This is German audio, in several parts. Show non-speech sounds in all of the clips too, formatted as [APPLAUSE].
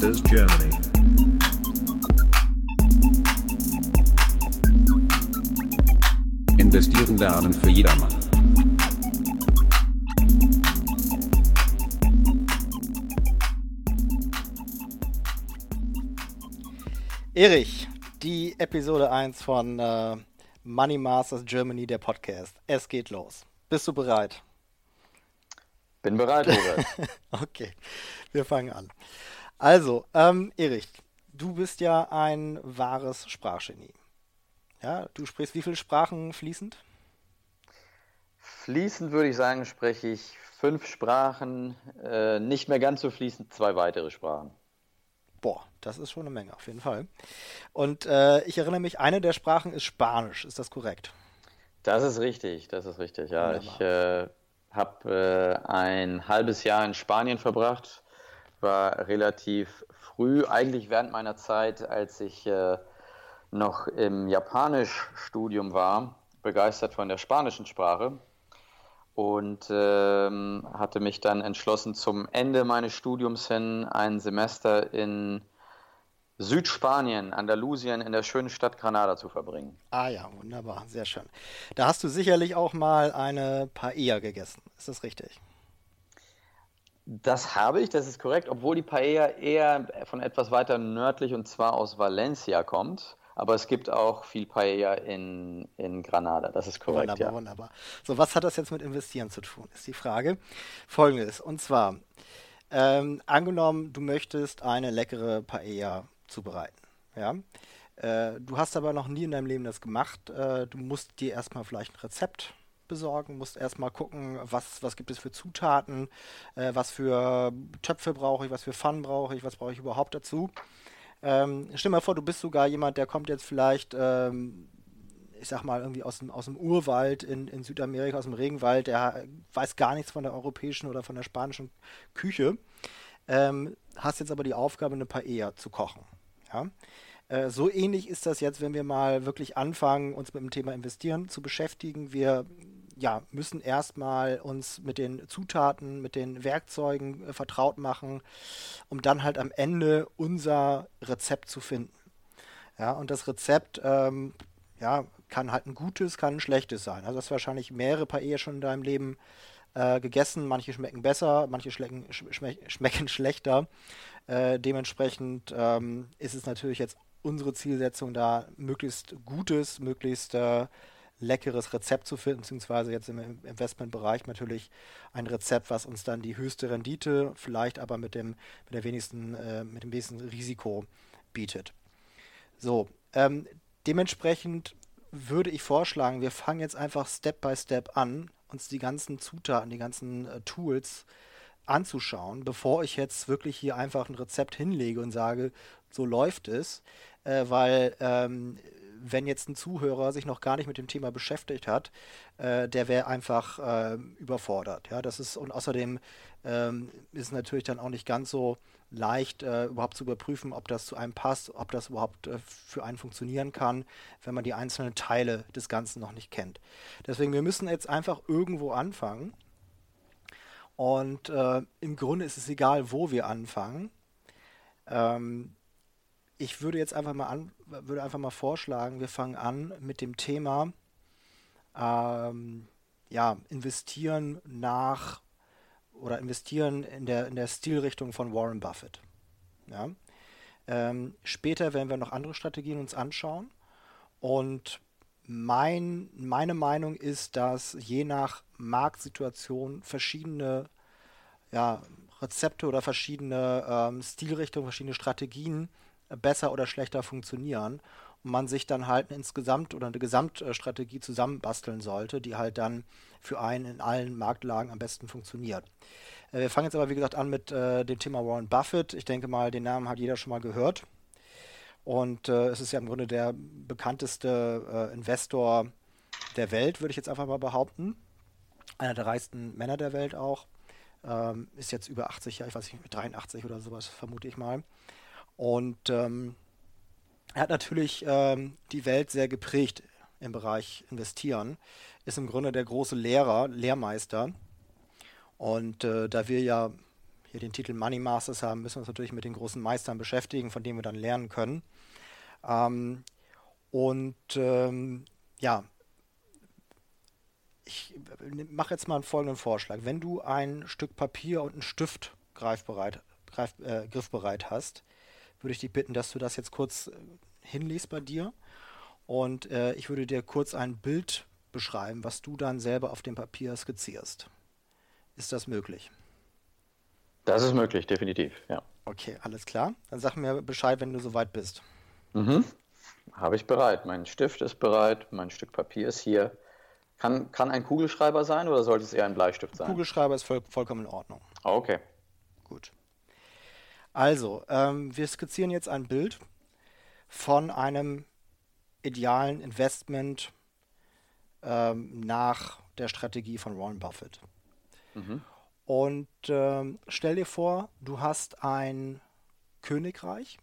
Masters Germany. Investieren lernen für jedermann. Erich, die Episode 1 von äh, Money Masters Germany, der Podcast. Es geht los. Bist du bereit? Bin bereit, Robert. [LAUGHS] okay, wir fangen an. Also, ähm, Erich, du bist ja ein wahres Sprachgenie. Ja, du sprichst wie viele Sprachen fließend? Fließend würde ich sagen, spreche ich fünf Sprachen, äh, nicht mehr ganz so fließend zwei weitere Sprachen. Boah, das ist schon eine Menge, auf jeden Fall. Und äh, ich erinnere mich, eine der Sprachen ist Spanisch, ist das korrekt? Das ist richtig, das ist richtig, ja. Wunderbar. Ich äh, habe äh, ein halbes Jahr in Spanien verbracht, war relativ früh, eigentlich während meiner Zeit, als ich äh, noch im Japanischstudium war, begeistert von der spanischen Sprache und ähm, hatte mich dann entschlossen, zum Ende meines Studiums hin ein Semester in Südspanien, Andalusien, in der schönen Stadt Granada zu verbringen. Ah ja, wunderbar, sehr schön. Da hast du sicherlich auch mal eine Paella gegessen, ist das richtig? Das habe ich, das ist korrekt, obwohl die Paella eher von etwas weiter nördlich und zwar aus Valencia kommt. Aber es gibt auch viel Paella in, in Granada, das ist korrekt. Wunderbar, ja. wunderbar. So, was hat das jetzt mit Investieren zu tun, ist die Frage. Folgendes, und zwar, ähm, angenommen, du möchtest eine leckere Paella zubereiten. Ja? Äh, du hast aber noch nie in deinem Leben das gemacht. Äh, du musst dir erstmal vielleicht ein Rezept besorgen, musst erstmal gucken, was, was gibt es für Zutaten, äh, was für Töpfe brauche ich, was für Pfannen brauche ich, was brauche ich überhaupt dazu. Ähm, stell dir mal vor, du bist sogar jemand, der kommt jetzt vielleicht, ähm, ich sag mal, irgendwie aus dem, aus dem Urwald in, in Südamerika, aus dem Regenwald, der weiß gar nichts von der europäischen oder von der spanischen Küche. Ähm, hast jetzt aber die Aufgabe, eine Paella zu kochen. Ja? Äh, so ähnlich ist das jetzt, wenn wir mal wirklich anfangen, uns mit dem Thema Investieren zu beschäftigen. Wir ja, müssen erstmal uns mit den Zutaten, mit den Werkzeugen äh, vertraut machen, um dann halt am Ende unser Rezept zu finden. Ja, und das Rezept, ähm, ja, kann halt ein gutes, kann ein schlechtes sein. Also, du hast wahrscheinlich mehrere Paella schon in deinem Leben äh, gegessen. Manche schmecken besser, manche schmecken, schme [LAUGHS] schmecken schlechter. Äh, dementsprechend ähm, ist es natürlich jetzt unsere Zielsetzung, da möglichst gutes, möglichst äh, leckeres Rezept zu finden, beziehungsweise jetzt im Investmentbereich natürlich ein Rezept, was uns dann die höchste Rendite, vielleicht aber mit dem, mit der wenigsten, äh, mit dem wenigsten Risiko bietet. So, ähm, dementsprechend würde ich vorschlagen, wir fangen jetzt einfach Step by Step an, uns die ganzen Zutaten, die ganzen äh, Tools anzuschauen, bevor ich jetzt wirklich hier einfach ein Rezept hinlege und sage, so läuft es, äh, weil ähm, wenn jetzt ein Zuhörer sich noch gar nicht mit dem Thema beschäftigt hat, äh, der wäre einfach äh, überfordert. Ja, das ist und außerdem ähm, ist es natürlich dann auch nicht ganz so leicht äh, überhaupt zu überprüfen, ob das zu einem passt, ob das überhaupt äh, für einen funktionieren kann, wenn man die einzelnen Teile des Ganzen noch nicht kennt. Deswegen, wir müssen jetzt einfach irgendwo anfangen. Und äh, im Grunde ist es egal, wo wir anfangen. Ähm, ich würde jetzt einfach mal an, würde einfach mal vorschlagen, wir fangen an mit dem Thema ähm, ja, investieren nach oder investieren in der, in der Stilrichtung von Warren Buffett. Ja? Ähm, später werden wir noch andere Strategien uns anschauen. Und mein, meine Meinung ist, dass je nach Marktsituation verschiedene ja, Rezepte oder verschiedene ähm, Stilrichtungen, verschiedene Strategien besser oder schlechter funktionieren und man sich dann halt insgesamt oder eine Gesamtstrategie zusammenbasteln sollte, die halt dann für einen in allen Marktlagen am besten funktioniert. Äh, wir fangen jetzt aber, wie gesagt, an mit äh, dem Thema Warren Buffett. Ich denke mal, den Namen hat jeder schon mal gehört. Und äh, es ist ja im Grunde der bekannteste äh, Investor der Welt, würde ich jetzt einfach mal behaupten. Einer der reichsten Männer der Welt auch. Ähm, ist jetzt über 80 Jahre, ich weiß nicht, 83 oder sowas, vermute ich mal. Und ähm, er hat natürlich ähm, die Welt sehr geprägt im Bereich Investieren, ist im Grunde der große Lehrer, Lehrmeister. Und äh, da wir ja hier den Titel Money Masters haben, müssen wir uns natürlich mit den großen Meistern beschäftigen, von denen wir dann lernen können. Ähm, und ähm, ja, ich mache jetzt mal einen folgenden Vorschlag. Wenn du ein Stück Papier und einen Stift greifbereit, greif, äh, griffbereit hast, würde ich dich bitten, dass du das jetzt kurz äh, hinliest bei dir. Und äh, ich würde dir kurz ein Bild beschreiben, was du dann selber auf dem Papier skizzierst. Ist das möglich? Das ist möglich, definitiv, ja. Okay, alles klar. Dann sag mir Bescheid, wenn du soweit bist. Mhm. Habe ich bereit. Mein Stift ist bereit, mein Stück Papier ist hier. Kann, kann ein Kugelschreiber sein oder sollte es eher ein Bleistift sein? Kugelschreiber ist voll, vollkommen in Ordnung. Okay. Gut. Also, ähm, wir skizzieren jetzt ein Bild von einem idealen Investment ähm, nach der Strategie von Warren Buffett. Mhm. Und ähm, stell dir vor, du hast ein Königreich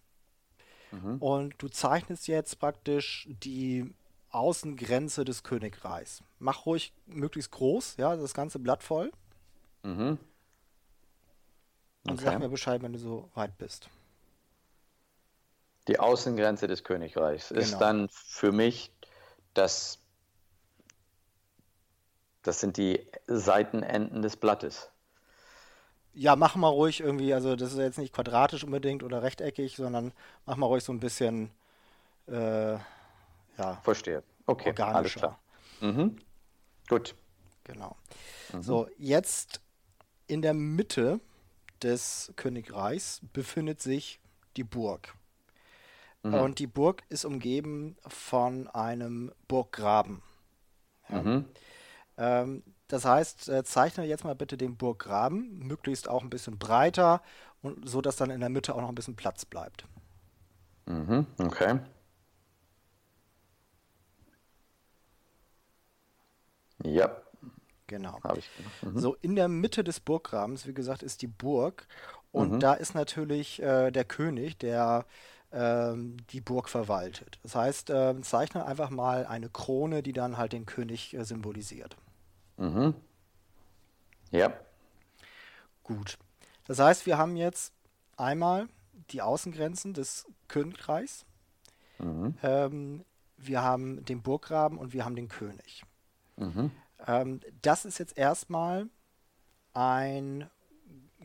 mhm. und du zeichnest jetzt praktisch die Außengrenze des Königreichs. Mach ruhig möglichst groß, ja, das ganze Blatt voll. Mhm. Okay. Und sag mir Bescheid, wenn du so weit bist. Die Außengrenze des Königreichs genau. ist dann für mich das, das sind die Seitenenden des Blattes. Ja, mach mal ruhig irgendwie, also das ist jetzt nicht quadratisch unbedingt oder rechteckig, sondern mach mal ruhig so ein bisschen äh, ja. Verstehe. Okay, organischer. alles klar. Mhm. Gut. Genau. Mhm. So, jetzt in der Mitte des Königreichs befindet sich die Burg. Mhm. Und die Burg ist umgeben von einem Burggraben. Ja. Mhm. Ähm, das heißt, äh, zeichne jetzt mal bitte den Burggraben, möglichst auch ein bisschen breiter, und so dass dann in der Mitte auch noch ein bisschen Platz bleibt. Mhm. Okay. Ja. Genau. Mhm. So, in der Mitte des Burggrabens, wie gesagt, ist die Burg. Und mhm. da ist natürlich äh, der König, der ähm, die Burg verwaltet. Das heißt, äh, zeichne einfach mal eine Krone, die dann halt den König äh, symbolisiert. Mhm. Ja. Gut. Das heißt, wir haben jetzt einmal die Außengrenzen des Königreichs. Mhm. Ähm, wir haben den Burggraben und wir haben den König. Mhm. Ähm, das ist jetzt erstmal ein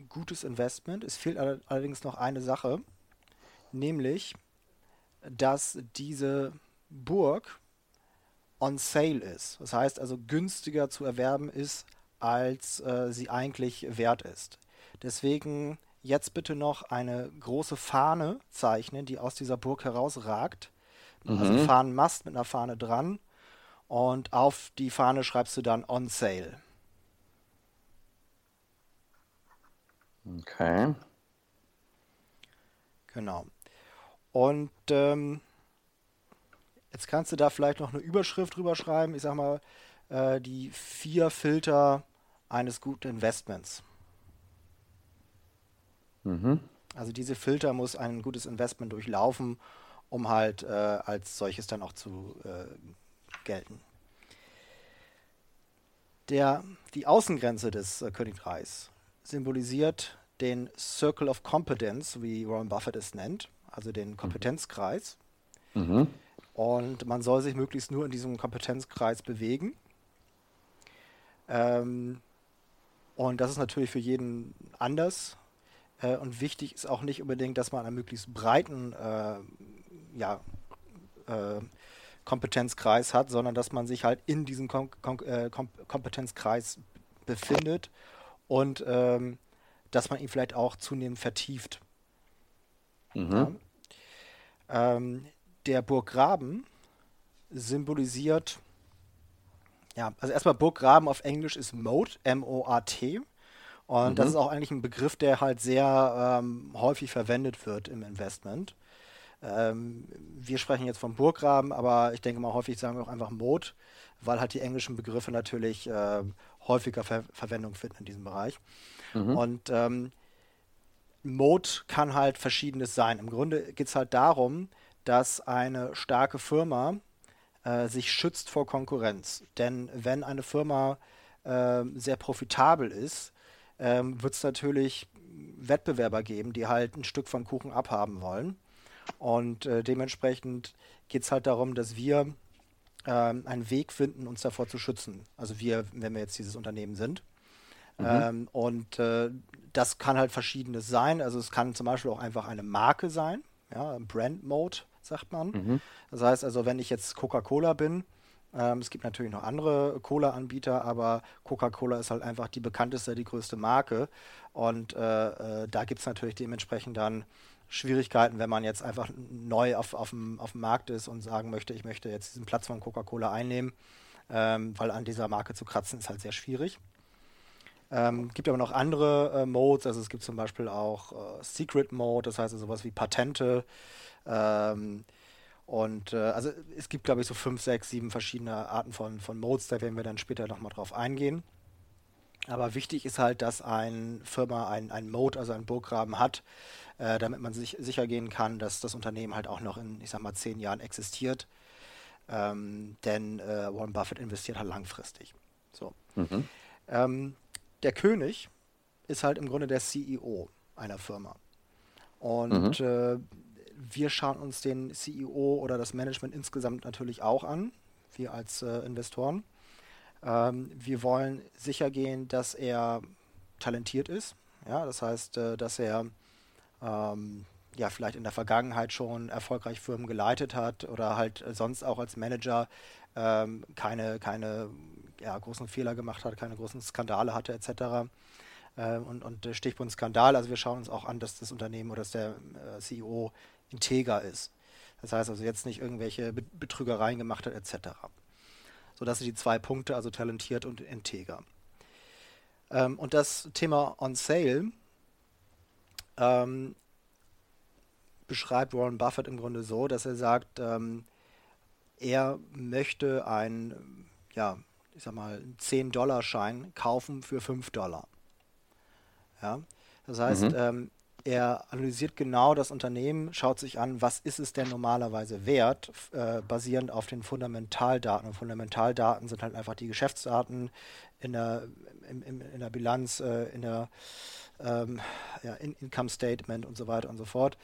gutes Investment. Es fehlt allerdings noch eine Sache, nämlich, dass diese Burg on sale ist. Das heißt also günstiger zu erwerben ist, als äh, sie eigentlich wert ist. Deswegen jetzt bitte noch eine große Fahne zeichnen, die aus dieser Burg herausragt. Also mhm. Also Fahnenmast mit einer Fahne dran und auf die Fahne schreibst du dann on sale. Okay. Genau. Und ähm, jetzt kannst du da vielleicht noch eine Überschrift drüber schreiben. Ich sag mal, äh, die vier Filter eines guten Investments. Mhm. Also diese Filter muss ein gutes Investment durchlaufen, um halt äh, als solches dann auch zu äh, gelten. Der, die Außengrenze des äh, Königreichs symbolisiert den Circle of Competence, wie Warren Buffett es nennt, also den mhm. Kompetenzkreis. Mhm. Und man soll sich möglichst nur in diesem Kompetenzkreis bewegen. Ähm, und das ist natürlich für jeden anders. Äh, und wichtig ist auch nicht unbedingt, dass man einen möglichst breiten äh, ja, äh, Kompetenzkreis hat, sondern dass man sich halt in diesem Kom Kom äh, Kom Kompetenzkreis befindet und ähm, dass man ihn vielleicht auch zunehmend vertieft. Mhm. Ja. Ähm, der Burggraben symbolisiert, ja, also erstmal Burggraben auf Englisch ist Moat, M-O-A-T. Und mhm. das ist auch eigentlich ein Begriff, der halt sehr ähm, häufig verwendet wird im Investment. Ähm, wir sprechen jetzt vom Burggraben, aber ich denke mal, häufig sagen wir auch einfach Moat, weil halt die englischen Begriffe natürlich äh, häufiger Ver Verwendung finden in diesem Bereich. Mhm. Und ähm, Moat kann halt verschiedenes sein. Im Grunde geht es halt darum, dass eine starke Firma äh, sich schützt vor Konkurrenz. Denn wenn eine Firma äh, sehr profitabel ist, ähm, wird es natürlich Wettbewerber geben, die halt ein Stück von Kuchen abhaben wollen. Und äh, dementsprechend geht es halt darum, dass wir ähm, einen Weg finden, uns davor zu schützen. Also wir, wenn wir jetzt dieses Unternehmen sind. Mhm. Ähm, und äh, das kann halt verschiedenes sein. Also es kann zum Beispiel auch einfach eine Marke sein, ja, Brand Mode sagt man. Mhm. Das heißt also, wenn ich jetzt Coca-Cola bin, ähm, es gibt natürlich noch andere Cola-Anbieter, aber Coca-Cola ist halt einfach die bekannteste, die größte Marke. Und äh, äh, da gibt es natürlich dementsprechend dann Schwierigkeiten, wenn man jetzt einfach neu auf, auf, dem, auf dem Markt ist und sagen möchte, ich möchte jetzt diesen Platz von Coca-Cola einnehmen, ähm, weil an dieser Marke zu kratzen ist halt sehr schwierig. Ähm, gibt aber noch andere äh, Modes, also es gibt zum Beispiel auch äh, Secret Mode, das heißt also sowas wie Patente. Ähm, und äh, also es gibt, glaube ich, so fünf, sechs, sieben verschiedene Arten von, von Modes, da werden wir dann später nochmal drauf eingehen. Aber wichtig ist halt, dass eine Firma ein, ein Mode, also ein Burggraben hat, äh, damit man sich sicher gehen kann, dass das Unternehmen halt auch noch in, ich sag mal, zehn Jahren existiert. Ähm, denn äh, Warren Buffett investiert halt langfristig. So. Mhm. Ähm, der König ist halt im Grunde der CEO einer Firma. Und mhm. äh, wir schauen uns den CEO oder das Management insgesamt natürlich auch an, wir als äh, Investoren. Ähm, wir wollen sicher gehen, dass er talentiert ist. Ja, das heißt, äh, dass er ähm, ja vielleicht in der Vergangenheit schon erfolgreich Firmen geleitet hat oder halt sonst auch als Manager ähm, keine, keine ja, großen Fehler gemacht hat, keine großen Skandale hatte etc. Äh, und, und Stichpunkt Skandal, also wir schauen uns auch an, dass das Unternehmen oder dass der äh, CEO integer ist. Das heißt also jetzt nicht irgendwelche Betrügereien gemacht hat etc. So, das sind die zwei Punkte, also talentiert und integer. Ähm, und das Thema On Sale ähm, beschreibt Warren Buffett im Grunde so, dass er sagt, ähm, er möchte ein, ja, ich sag mal, 10-Dollar-Schein kaufen für 5 Dollar. Ja, das heißt, mhm. Er analysiert genau das Unternehmen, schaut sich an, was ist es denn normalerweise wert, äh, basierend auf den Fundamentaldaten. Und Fundamentaldaten sind halt einfach die Geschäftsdaten in der, in, in, in der Bilanz, äh, in der ähm, ja, in Income Statement und so weiter und so fort.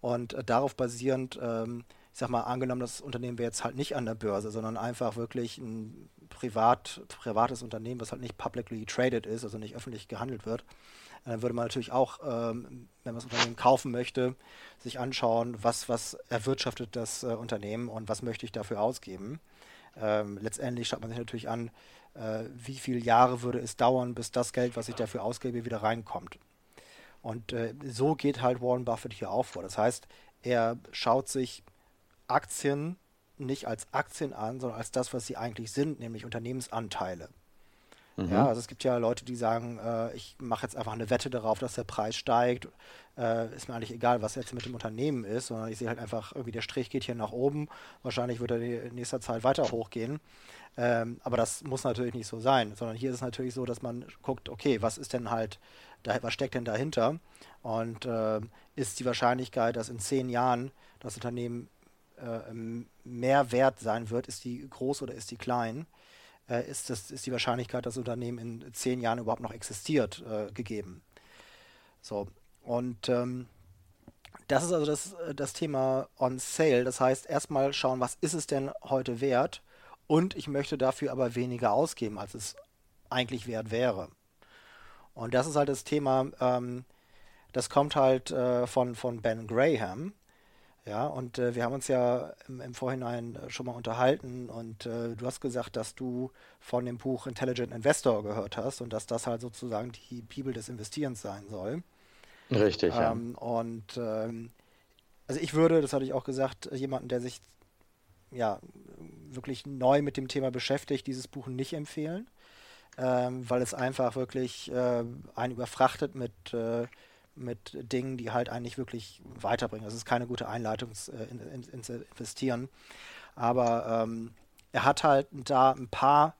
Und äh, darauf basierend, ähm, ich sag mal, angenommen, das Unternehmen wäre jetzt halt nicht an der Börse, sondern einfach wirklich ein privat, privates Unternehmen, was halt nicht publicly traded ist, also nicht öffentlich gehandelt wird, dann würde man natürlich auch, ähm, wenn man das Unternehmen kaufen möchte, sich anschauen, was, was erwirtschaftet das äh, Unternehmen und was möchte ich dafür ausgeben. Ähm, letztendlich schaut man sich natürlich an, äh, wie viele Jahre würde es dauern, bis das Geld, was ich dafür ausgebe, wieder reinkommt. Und äh, so geht halt Warren Buffett hier auch vor. Das heißt, er schaut sich Aktien nicht als Aktien an, sondern als das, was sie eigentlich sind, nämlich Unternehmensanteile. Mhm. Ja, also es gibt ja Leute, die sagen, äh, ich mache jetzt einfach eine Wette darauf, dass der Preis steigt. Äh, ist mir eigentlich egal, was jetzt mit dem Unternehmen ist, sondern ich sehe halt einfach, irgendwie der Strich geht hier nach oben. Wahrscheinlich wird er in nächster Zeit weiter hochgehen. Ähm, aber das muss natürlich nicht so sein, sondern hier ist es natürlich so, dass man guckt, okay, was ist denn halt, da, was steckt denn dahinter? Und äh, ist die Wahrscheinlichkeit, dass in zehn Jahren das Unternehmen äh, mehr wert sein wird, ist die groß oder ist die klein? Äh, ist, das, ist die Wahrscheinlichkeit, dass das Unternehmen in zehn Jahren überhaupt noch existiert, äh, gegeben. So, und ähm, das ist also das, äh, das Thema on sale. Das heißt, erstmal schauen, was ist es denn heute wert und ich möchte dafür aber weniger ausgeben, als es eigentlich wert wäre. Und das ist halt das Thema, ähm, das kommt halt äh, von, von Ben Graham. Ja, und äh, wir haben uns ja im, im, Vorhinein äh, schon mal unterhalten und äh, du hast gesagt, dass du von dem Buch Intelligent Investor gehört hast und dass das halt sozusagen die Bibel des Investierens sein soll. Richtig, ähm, ja. Und ähm, also ich würde, das hatte ich auch gesagt, jemanden, der sich ja wirklich neu mit dem Thema beschäftigt, dieses Buch nicht empfehlen, ähm, weil es einfach wirklich äh, einen überfrachtet mit äh, mit Dingen, die halt eigentlich wirklich weiterbringen. Das ist keine gute Einleitung äh, ins in, in Investieren. Aber ähm, er hat halt da ein paar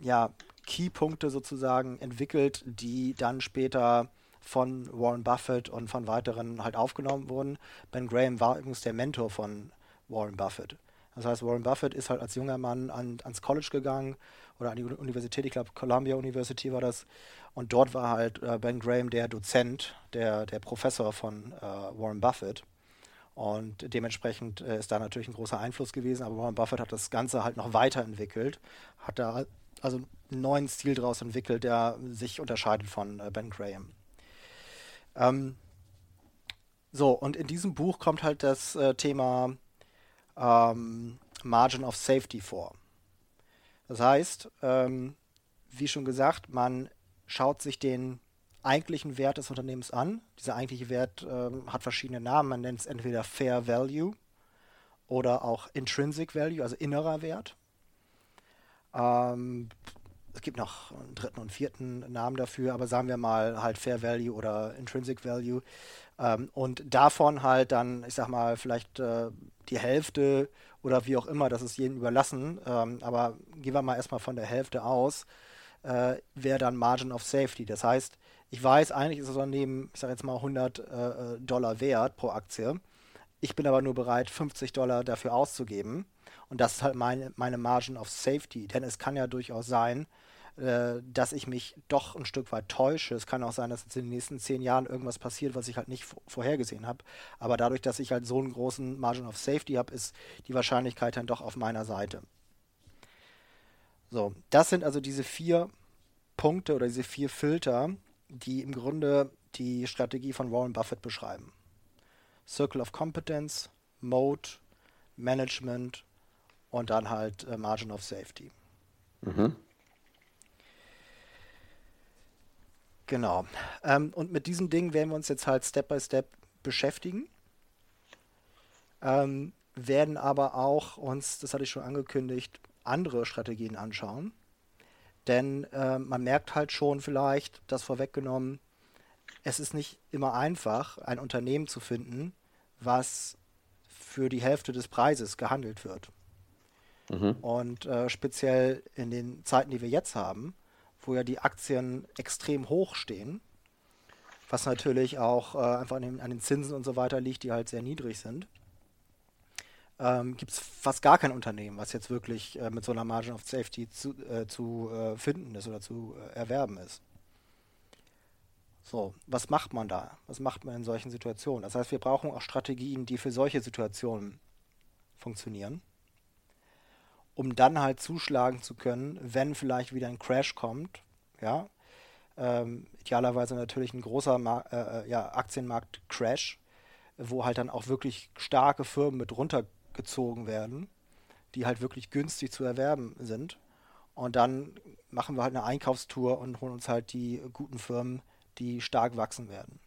ja, Keypunkte sozusagen entwickelt, die dann später von Warren Buffett und von weiteren halt aufgenommen wurden. Ben Graham war übrigens der Mentor von Warren Buffett. Das heißt, Warren Buffett ist halt als junger Mann an, ans College gegangen oder an die Universität, ich glaube Columbia University war das. Und dort war halt äh, Ben Graham der Dozent, der, der Professor von äh, Warren Buffett. Und dementsprechend äh, ist da natürlich ein großer Einfluss gewesen. Aber Warren Buffett hat das Ganze halt noch weiterentwickelt, hat da also einen neuen Stil daraus entwickelt, der sich unterscheidet von äh, Ben Graham. Ähm, so, und in diesem Buch kommt halt das äh, Thema ähm, Margin of Safety vor. Das heißt, ähm, wie schon gesagt, man schaut sich den eigentlichen Wert des Unternehmens an. Dieser eigentliche Wert ähm, hat verschiedene Namen. Man nennt es entweder Fair Value oder auch Intrinsic Value, also innerer Wert. Ähm, es gibt noch einen dritten und vierten Namen dafür, aber sagen wir mal halt Fair Value oder Intrinsic Value. Ähm, und davon halt dann, ich sag mal, vielleicht äh, die Hälfte oder wie auch immer, das ist jedem überlassen. Ähm, aber gehen wir mal erstmal von der Hälfte aus, äh, wäre dann Margin of Safety. Das heißt, ich weiß, eigentlich ist das Unternehmen, ich sage jetzt mal 100 äh, Dollar wert pro Aktie. Ich bin aber nur bereit, 50 Dollar dafür auszugeben. Und das ist halt meine, meine Margin of Safety. Denn es kann ja durchaus sein, äh, dass ich mich doch ein Stück weit täusche. Es kann auch sein, dass jetzt in den nächsten zehn Jahren irgendwas passiert, was ich halt nicht vorhergesehen habe. Aber dadurch, dass ich halt so einen großen Margin of Safety habe, ist die Wahrscheinlichkeit dann doch auf meiner Seite. So, das sind also diese vier Punkte oder diese vier Filter, die im Grunde die Strategie von Warren Buffett beschreiben. Circle of Competence, Mode, Management und dann halt äh, Margin of Safety. Mhm. Genau. Ähm, und mit diesen Dingen werden wir uns jetzt halt Step by Step beschäftigen. Ähm, werden aber auch uns, das hatte ich schon angekündigt, andere Strategien anschauen. Denn äh, man merkt halt schon vielleicht, das vorweggenommen, es ist nicht immer einfach, ein Unternehmen zu finden, was für die Hälfte des Preises gehandelt wird. Mhm. Und äh, speziell in den Zeiten, die wir jetzt haben, wo ja die Aktien extrem hoch stehen, was natürlich auch äh, einfach an den, an den, Zinsen und so weiter liegt, die halt sehr niedrig sind, ähm, gibt es fast gar kein Unternehmen, was jetzt wirklich äh, mit so einer Margin of Safety zu, äh, zu äh, finden ist oder zu äh, erwerben ist. So, was macht man da? Was macht man in solchen Situationen? Das heißt, wir brauchen auch Strategien, die für solche Situationen funktionieren um dann halt zuschlagen zu können, wenn vielleicht wieder ein Crash kommt, ja, ähm, idealerweise natürlich ein großer Mar äh, äh, ja, Aktienmarkt-Crash, wo halt dann auch wirklich starke Firmen mit runtergezogen werden, die halt wirklich günstig zu erwerben sind. Und dann machen wir halt eine Einkaufstour und holen uns halt die guten Firmen, die stark wachsen werden.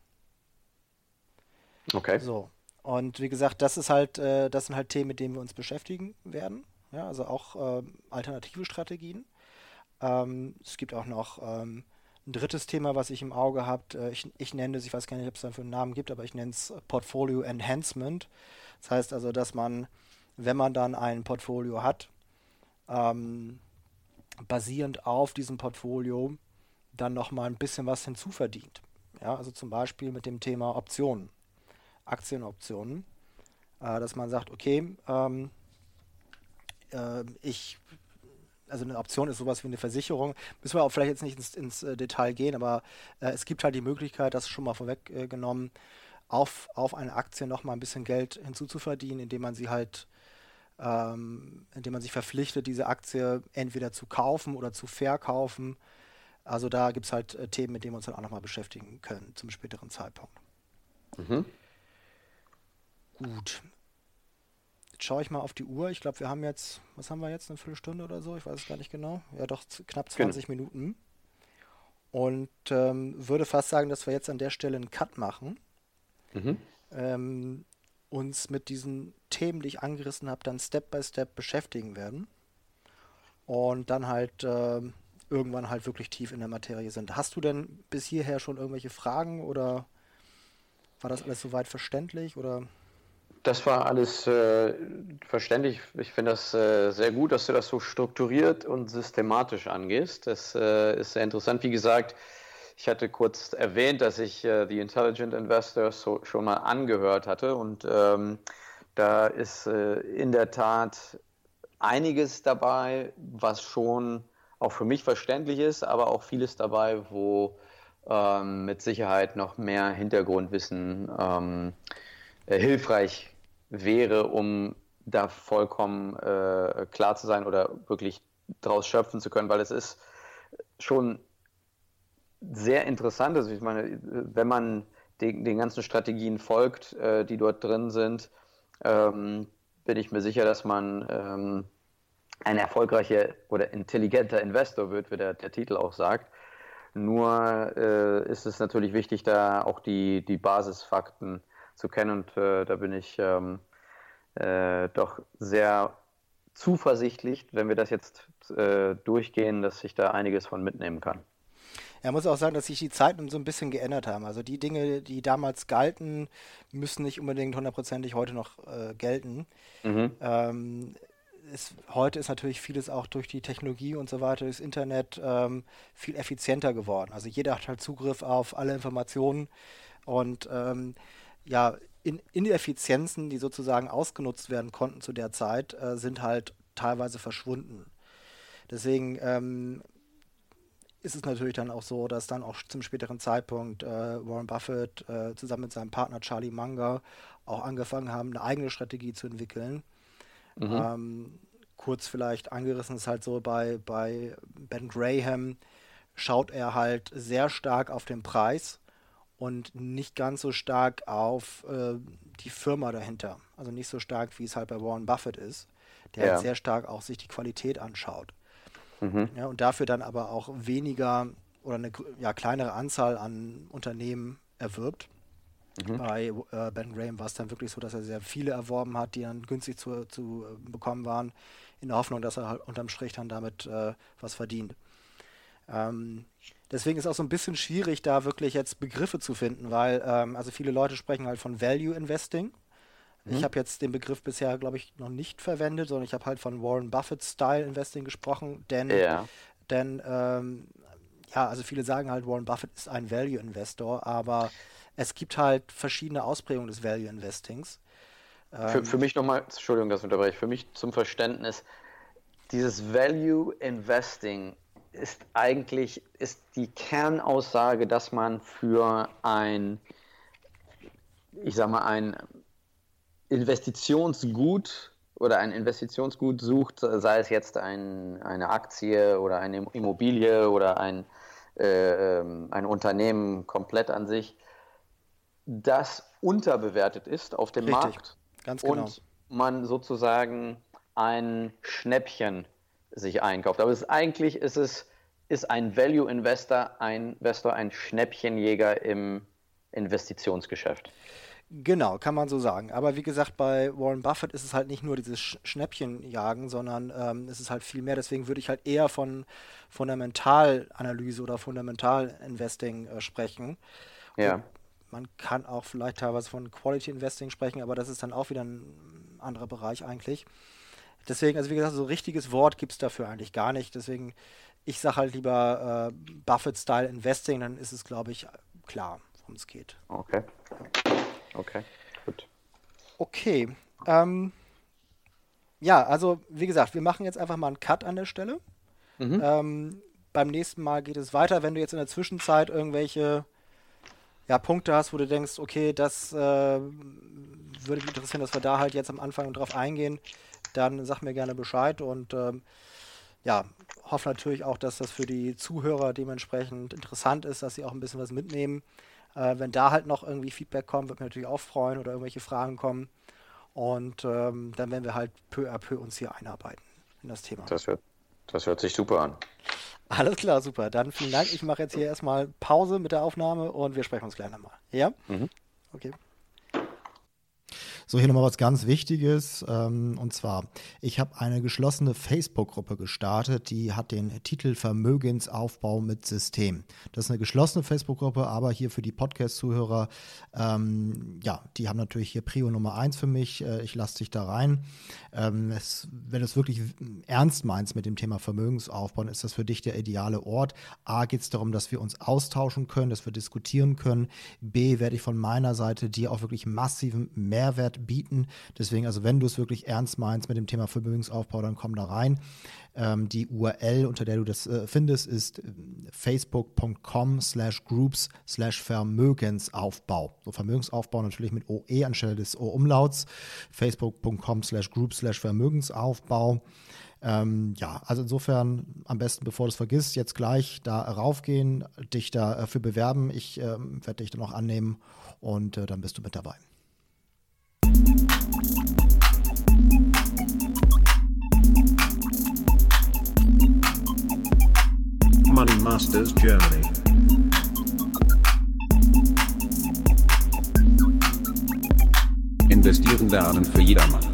Okay. So. Und wie gesagt, das ist halt, äh, das sind halt Themen, mit denen wir uns beschäftigen werden. Ja, also auch äh, alternative Strategien. Ähm, es gibt auch noch ähm, ein drittes Thema, was ich im Auge habe. Äh, ich, ich nenne es, ich weiß gar nicht, ob es dafür einen Namen gibt, aber ich nenne es Portfolio Enhancement. Das heißt also, dass man, wenn man dann ein Portfolio hat, ähm, basierend auf diesem Portfolio dann nochmal ein bisschen was hinzuverdient. Ja, also zum Beispiel mit dem Thema Optionen, Aktienoptionen, äh, dass man sagt, okay, ähm, äh, ich also eine Option ist sowas wie eine Versicherung. Müssen wir auch vielleicht jetzt nicht ins, ins äh, Detail gehen, aber äh, es gibt halt die Möglichkeit, das schon mal vorweggenommen, äh, auf, auf eine Aktie nochmal ein bisschen Geld hinzuzuverdienen, indem man sie halt, ähm, indem man sich verpflichtet, diese Aktie entweder zu kaufen oder zu verkaufen. Also da gibt es halt äh, Themen, mit denen wir uns dann auch nochmal beschäftigen können zum späteren Zeitpunkt. Mhm. Gut. Jetzt schaue ich mal auf die Uhr. Ich glaube, wir haben jetzt, was haben wir jetzt, eine Viertelstunde oder so? Ich weiß es gar nicht genau. Ja, doch knapp 20 genau. Minuten. Und ähm, würde fast sagen, dass wir jetzt an der Stelle einen Cut machen. Mhm. Ähm, uns mit diesen Themen, die ich angerissen habe, dann Step by Step beschäftigen werden. Und dann halt äh, irgendwann halt wirklich tief in der Materie sind. Hast du denn bis hierher schon irgendwelche Fragen oder war das alles soweit verständlich oder? Das war alles äh, verständlich. Ich finde das äh, sehr gut, dass du das so strukturiert und systematisch angehst. Das äh, ist sehr interessant. Wie gesagt, ich hatte kurz erwähnt, dass ich äh, The Intelligent Investor so, schon mal angehört hatte und ähm, Da ist äh, in der Tat einiges dabei, was schon auch für mich verständlich ist, aber auch vieles dabei, wo ähm, mit Sicherheit noch mehr Hintergrundwissen ähm, äh, hilfreich wäre, um da vollkommen äh, klar zu sein oder wirklich daraus schöpfen zu können, weil es ist schon sehr interessant. Also ich meine, wenn man den, den ganzen Strategien folgt, äh, die dort drin sind, ähm, bin ich mir sicher, dass man ähm, ein erfolgreicher oder intelligenter Investor wird, wie der, der Titel auch sagt. Nur äh, ist es natürlich wichtig, da auch die, die Basisfakten zu kennen und äh, da bin ich ähm, äh, doch sehr zuversichtlich, wenn wir das jetzt äh, durchgehen, dass ich da einiges von mitnehmen kann. Er muss auch sagen, dass sich die Zeiten so ein bisschen geändert haben. Also die Dinge, die damals galten, müssen nicht unbedingt hundertprozentig heute noch äh, gelten. Mhm. Ähm, ist, heute ist natürlich vieles auch durch die Technologie und so weiter, das Internet ähm, viel effizienter geworden. Also jeder hat halt Zugriff auf alle Informationen und ähm, ja, in, Ineffizienzen, die sozusagen ausgenutzt werden konnten zu der Zeit, äh, sind halt teilweise verschwunden. Deswegen ähm, ist es natürlich dann auch so, dass dann auch zum späteren Zeitpunkt äh, Warren Buffett äh, zusammen mit seinem Partner Charlie Munger auch angefangen haben, eine eigene Strategie zu entwickeln. Mhm. Ähm, kurz vielleicht angerissen ist halt so, bei, bei Ben Graham schaut er halt sehr stark auf den Preis und nicht ganz so stark auf äh, die Firma dahinter. Also nicht so stark, wie es halt bei Warren Buffett ist, der ja. halt sehr stark auch sich die Qualität anschaut. Mhm. Ja, und dafür dann aber auch weniger oder eine ja, kleinere Anzahl an Unternehmen erwirbt. Mhm. Bei äh, Ben Graham war es dann wirklich so, dass er sehr viele erworben hat, die dann günstig zu, zu äh, bekommen waren, in der Hoffnung, dass er halt unterm Strich dann damit äh, was verdient. Ähm, deswegen ist auch so ein bisschen schwierig, da wirklich jetzt Begriffe zu finden, weil ähm, also viele Leute sprechen halt von Value Investing. Mhm. Ich habe jetzt den Begriff bisher, glaube ich, noch nicht verwendet, sondern ich habe halt von Warren Buffett Style Investing gesprochen, denn, ja. denn ähm, ja, also viele sagen halt, Warren Buffett ist ein Value Investor, aber es gibt halt verschiedene Ausprägungen des Value Investings. Für, für mich nochmal, Entschuldigung, dass ich unterbreche, für mich zum Verständnis, dieses Value Investing ist eigentlich ist die Kernaussage, dass man für ein, ich sag mal, ein Investitionsgut oder ein Investitionsgut sucht, sei es jetzt ein, eine Aktie oder eine Immobilie oder ein, äh, ähm, ein Unternehmen komplett an sich, das unterbewertet ist auf dem Richtig, Markt ganz genau. und man sozusagen ein Schnäppchen sich einkauft. Aber es ist, eigentlich ist es ist ein Value Investor ein Investor ein Schnäppchenjäger im Investitionsgeschäft. Genau, kann man so sagen. Aber wie gesagt, bei Warren Buffett ist es halt nicht nur dieses Schnäppchenjagen, sondern ähm, es ist halt viel mehr. Deswegen würde ich halt eher von Fundamentalanalyse oder Fundamental-Investing äh, sprechen. Ja. Und man kann auch vielleicht teilweise von Quality Investing sprechen, aber das ist dann auch wieder ein anderer Bereich eigentlich. Deswegen, also wie gesagt, so ein richtiges Wort gibt es dafür eigentlich gar nicht. Deswegen, ich sage halt lieber äh, Buffett-Style Investing, dann ist es, glaube ich, klar, worum es geht. Okay. Okay, gut. Okay. Ähm, ja, also wie gesagt, wir machen jetzt einfach mal einen Cut an der Stelle. Mhm. Ähm, beim nächsten Mal geht es weiter. Wenn du jetzt in der Zwischenzeit irgendwelche ja, Punkte hast, wo du denkst, okay, das äh, würde mich interessieren, dass wir da halt jetzt am Anfang drauf eingehen, dann sag mir gerne Bescheid und ähm, ja, hoffe natürlich auch, dass das für die Zuhörer dementsprechend interessant ist, dass sie auch ein bisschen was mitnehmen. Äh, wenn da halt noch irgendwie Feedback kommt, würde mich natürlich auch freuen oder irgendwelche Fragen kommen. Und ähm, dann werden wir halt peu à peu uns hier einarbeiten in das Thema. Das hört, das hört sich super an. Alles klar, super. Dann vielen Dank. Ich mache jetzt hier erstmal Pause mit der Aufnahme und wir sprechen uns gleich nochmal. Ja? Mhm. Okay. So, hier nochmal was ganz Wichtiges. Ähm, und zwar, ich habe eine geschlossene Facebook-Gruppe gestartet, die hat den Titel Vermögensaufbau mit System. Das ist eine geschlossene Facebook-Gruppe, aber hier für die Podcast-Zuhörer, ähm, ja, die haben natürlich hier Prio Nummer eins für mich. Äh, ich lasse dich da rein. Ähm, es, wenn du es wirklich ernst meinst mit dem Thema Vermögensaufbau, ist das für dich der ideale Ort. A, geht es darum, dass wir uns austauschen können, dass wir diskutieren können. B, werde ich von meiner Seite dir auch wirklich massiven Mehrwert Bieten. Deswegen, also wenn du es wirklich ernst meinst mit dem Thema Vermögensaufbau, dann komm da rein. Ähm, die URL, unter der du das äh, findest, ist äh, facebook.com slash groups slash Vermögensaufbau. So Vermögensaufbau natürlich mit OE anstelle des O-Umlauts. facebook.com slash groups slash Vermögensaufbau. Ähm, ja, also insofern am besten, bevor du es vergisst, jetzt gleich da raufgehen, dich dafür bewerben. Ich ähm, werde dich dann auch annehmen und äh, dann bist du mit dabei. Money Masters Germany. Investieren lernen für jedermann.